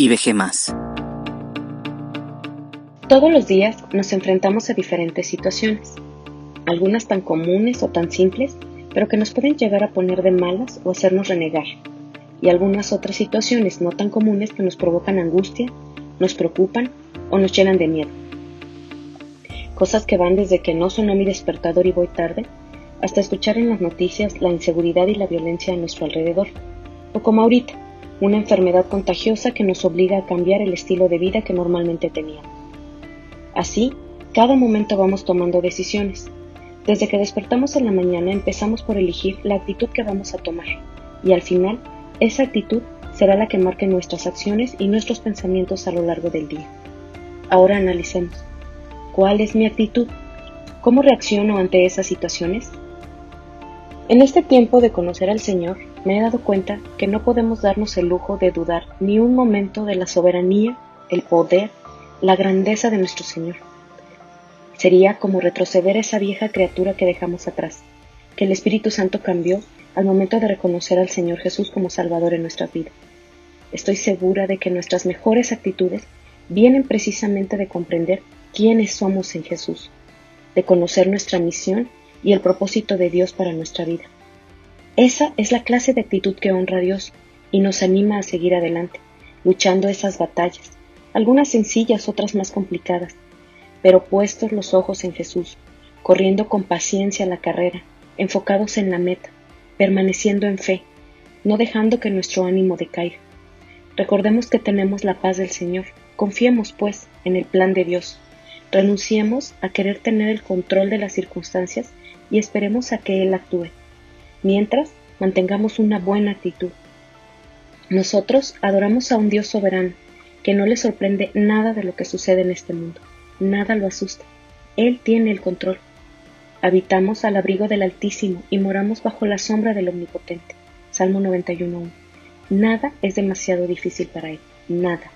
IBG más. Todos los días nos enfrentamos a diferentes situaciones, algunas tan comunes o tan simples, pero que nos pueden llegar a poner de malas o hacernos renegar, y algunas otras situaciones no tan comunes que nos provocan angustia, nos preocupan o nos llenan de miedo. Cosas que van desde que no sonó mi despertador y voy tarde, hasta escuchar en las noticias la inseguridad y la violencia a nuestro alrededor, o como ahorita, una enfermedad contagiosa que nos obliga a cambiar el estilo de vida que normalmente teníamos. Así, cada momento vamos tomando decisiones. Desde que despertamos en la mañana empezamos por elegir la actitud que vamos a tomar, y al final, esa actitud será la que marque nuestras acciones y nuestros pensamientos a lo largo del día. Ahora analicemos. ¿Cuál es mi actitud? ¿Cómo reacciono ante esas situaciones? En este tiempo de conocer al Señor, me he dado cuenta que no podemos darnos el lujo de dudar ni un momento de la soberanía, el poder, la grandeza de nuestro Señor. Sería como retroceder a esa vieja criatura que dejamos atrás, que el Espíritu Santo cambió al momento de reconocer al Señor Jesús como Salvador en nuestra vida. Estoy segura de que nuestras mejores actitudes vienen precisamente de comprender quiénes somos en Jesús, de conocer nuestra misión y el propósito de Dios para nuestra vida. Esa es la clase de actitud que honra a Dios y nos anima a seguir adelante, luchando esas batallas, algunas sencillas, otras más complicadas, pero puestos los ojos en Jesús, corriendo con paciencia la carrera, enfocados en la meta, permaneciendo en fe, no dejando que nuestro ánimo decaiga. Recordemos que tenemos la paz del Señor, confiemos pues en el plan de Dios, renunciemos a querer tener el control de las circunstancias y esperemos a que Él actúe. Mientras, mantengamos una buena actitud. Nosotros adoramos a un Dios soberano, que no le sorprende nada de lo que sucede en este mundo, nada lo asusta. Él tiene el control. Habitamos al abrigo del Altísimo y moramos bajo la sombra del Omnipotente. Salmo 91.1. Nada es demasiado difícil para Él, nada.